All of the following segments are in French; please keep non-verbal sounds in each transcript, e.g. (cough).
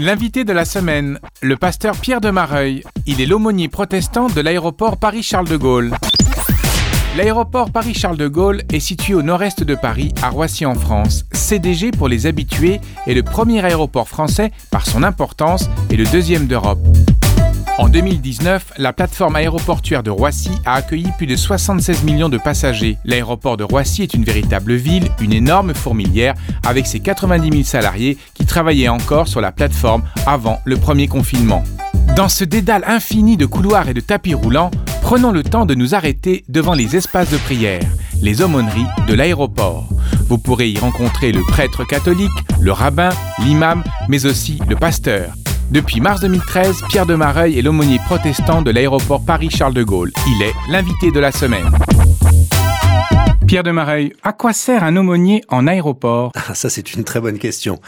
L'invité de la semaine, le pasteur Pierre de Mareuil. Il est l'aumônier protestant de l'aéroport Paris-Charles de Gaulle. L'aéroport Paris-Charles de Gaulle est situé au nord-est de Paris, à Roissy en France. CDG pour les habitués est le premier aéroport français par son importance et le deuxième d'Europe. En 2019, la plateforme aéroportuaire de Roissy a accueilli plus de 76 millions de passagers. L'aéroport de Roissy est une véritable ville, une énorme fourmilière, avec ses 90 000 salariés qui travaillaient encore sur la plateforme avant le premier confinement. Dans ce dédale infini de couloirs et de tapis roulants, prenons le temps de nous arrêter devant les espaces de prière, les aumôneries de l'aéroport. Vous pourrez y rencontrer le prêtre catholique, le rabbin, l'imam, mais aussi le pasteur. Depuis mars 2013, Pierre de Mareuil est l'aumônier protestant de l'aéroport Paris-Charles de Gaulle. Il est l'invité de la semaine. Pierre de Mareuil, à quoi sert un aumônier en aéroport? Ah, Ça, c'est une très bonne question.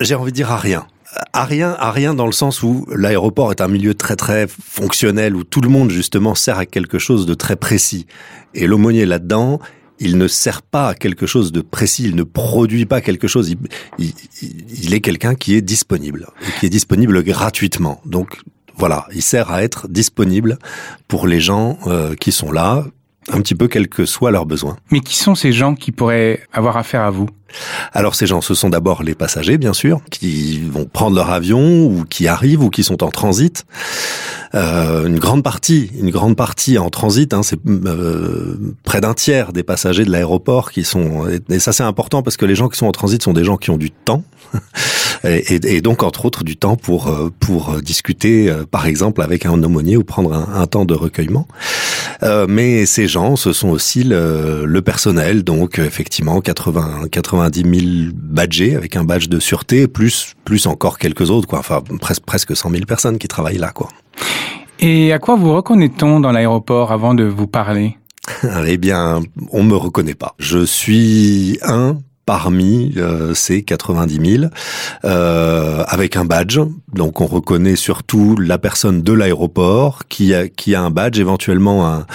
J'ai envie de dire à rien. À rien, à rien dans le sens où l'aéroport est un milieu très très fonctionnel où tout le monde justement sert à quelque chose de très précis. Et l'aumônier là-dedans, il ne sert pas à quelque chose de précis, il ne produit pas quelque chose, il, est quelqu'un qui est disponible, qui est disponible gratuitement. Donc voilà, il sert à être disponible pour les gens euh, qui sont là, un petit peu quels que soient leurs besoins. Mais qui sont ces gens qui pourraient avoir affaire à vous? Alors ces gens, ce sont d'abord les passagers, bien sûr, qui vont prendre leur avion ou qui arrivent ou qui sont en transit. Euh, une grande partie, une grande partie en transit, hein, c'est euh, près d'un tiers des passagers de l'aéroport qui sont. Et ça c'est important parce que les gens qui sont en transit sont des gens qui ont du temps. (laughs) Et, donc entre autres du temps pour euh, pour discuter, euh, par exemple, avec un aumônier ou prendre un, temps de recueillement. Euh, mais ces gens, ce sont aussi le, le personnel, donc effectivement 80 80 90 000 badgés avec un badge de sûreté, plus plus encore quelques autres, quoi. Enfin, presque presque 100 000 personnes qui travaillent là, quoi. Et à quoi vous reconnaît-on dans l'aéroport avant de vous parler? (laughs) Eh bien, on me reconnaît pas. Je suis un parmi euh, ces 90 000 euh, avec un badge. Donc on reconnaît surtout la personne de l'aéroport qui a qui a un badge, éventuellement un,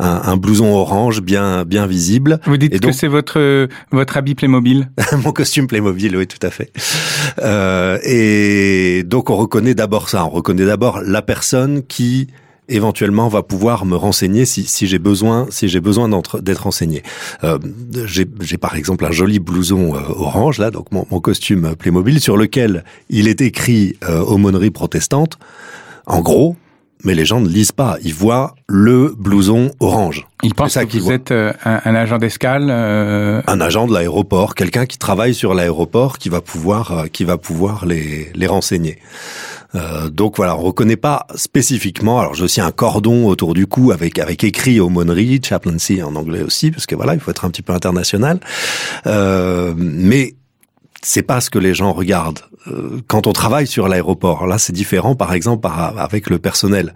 un, un blouson orange bien bien visible. Vous dites que c'est votre votre habit Playmobil (laughs) Mon costume Playmobil, oui, tout à fait. Euh, et donc on reconnaît d'abord ça. On reconnaît d'abord la personne qui éventuellement va pouvoir me renseigner si, si j'ai besoin si j'ai besoin d'être renseigné. Euh, j'ai par exemple un joli blouson euh, orange là, donc mon, mon, costume Playmobil sur lequel il est écrit euh, aumônerie protestante. En gros, mais les gens ne lisent pas. Ils voient le blouson orange. Ils pensent que vous êtes euh, un, un, agent d'escale. Euh... Un agent de l'aéroport, quelqu'un qui travaille sur l'aéroport, qui va pouvoir, euh, qui va pouvoir les, les renseigner. Euh, donc voilà, on reconnaît pas spécifiquement. Alors j'ai aussi un cordon autour du cou avec avec écrit aumônerie, chaplaincy en anglais aussi, parce que voilà, il faut être un petit peu international. Euh, mais c'est pas ce que les gens regardent. Euh, quand on travaille sur l'aéroport, là c'est différent par exemple avec le personnel.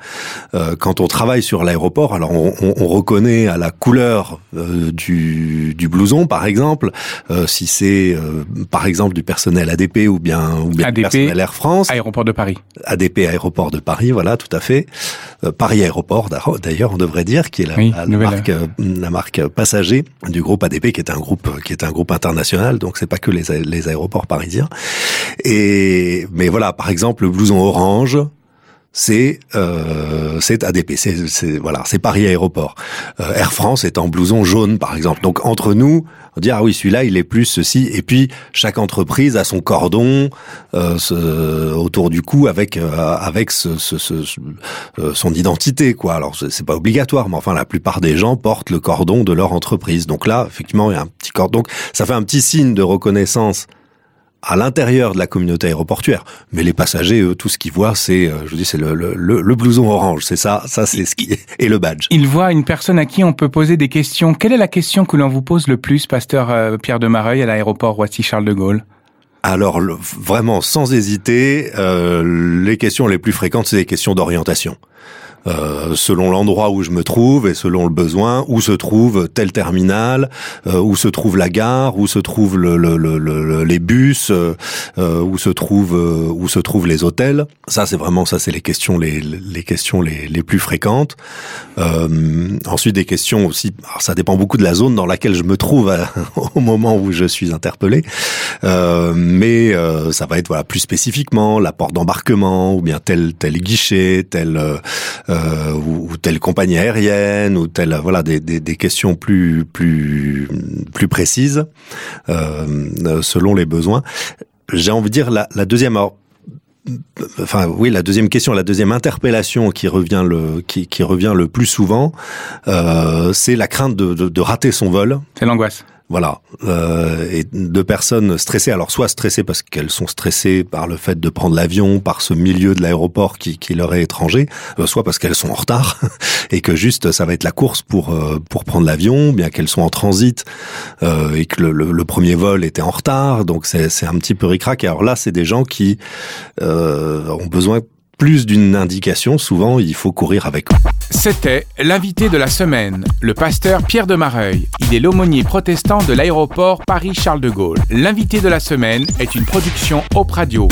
Euh, quand on travaille sur l'aéroport, alors on, on, reconnaît à la couleur euh, du, du, blouson par exemple, si c'est par exemple du personnel ADP ou bien, ou bien ADP, personnel Air France. Aéroport de Paris. ADP Aéroport de Paris, voilà tout à fait. Paris Aéroport d'ailleurs on devrait dire qui est la, la, marque, la marque passager du groupe ADP qui est un groupe qui est un groupe international donc c'est pas que les, les aéroports parisiens. Et mais voilà, par exemple, le blouson orange, c'est euh, c'est ADP, c'est voilà, c'est Paris Aéroport. Euh, Air France est en blouson jaune par exemple. Donc entre nous, on dit ah oui celui-là il est plus ceci. Et puis chaque entreprise a son cordon euh, ce, autour du cou avec euh, avec ce, ce, euh, son identité quoi. Alors c'est pas obligatoire, mais enfin la plupart des gens portent le cordon de leur entreprise. Donc là effectivement il y a un petit cordon. Donc ça fait un petit signe de reconnaissance à l'intérieur de la communauté aéroportuaire. Mais les passagers, eux, tout ce qu'ils voient, c'est, euh, je vous dis, c'est le, le, le, blouson orange. C'est ça, ça c'est ce qui (laughs) est, et le badge. Ils voient une personne à qui on peut poser des questions. Quelle est la question que l'on vous pose le plus, pasteur euh, Pierre de Mareuil, à l'aéroport Roissy-Charles de Gaulle? Alors vraiment, sans hésiter, euh, les questions les plus fréquentes, c'est des questions d'orientation. Euh, selon l'endroit où je me trouve et selon le besoin, où se trouve tel terminal, euh, où se trouve la gare, où se trouvent le, le, le, les bus, euh, où se trouve où se trouvent les hôtels. Ça, c'est vraiment ça, c'est les questions les, les questions les, les plus fréquentes. ensuite, des questions aussi. Alors, ça dépend beaucoup de la zone dans laquelle je me trouve (laughs) au moment où je suis interpellé, mais ça va être voilà plus spécifiquement la porte d'embarquement ou bien tel tel guichet, tel euh, ou, telle compagnie aérienne ou telle voilà des, des, des questions plus plus plus précises euh, selon les besoins. J'ai envie de dire la, la deuxième enfin oui la deuxième question la deuxième interpellation qui revient le qui, qui revient le plus souvent euh, c'est la crainte de, de, de rater son vol c'est l'angoisse voilà, euh, et personnes stressées. Alors soit stressées parce qu'elles sont stressées par le fait de prendre l'avion, par ce milieu de l'aéroport qui, qui leur est étranger, euh, soit parce qu'elles sont en retard (laughs) et que juste ça va être la course pour euh, pour prendre l'avion, bien qu'elles sont en transit euh, et que le, le, premier vol était en retard. Donc c'est un petit peu ricrac. alors là, c'est des gens qui euh, ont besoin plus d'une indication, souvent il faut courir avec. C'était l'invité de la semaine, le pasteur Pierre de Mareuil. Il est l'aumônier protestant de l'aéroport Paris-Charles de Gaulle. L'invité de la semaine est une production Op Radio.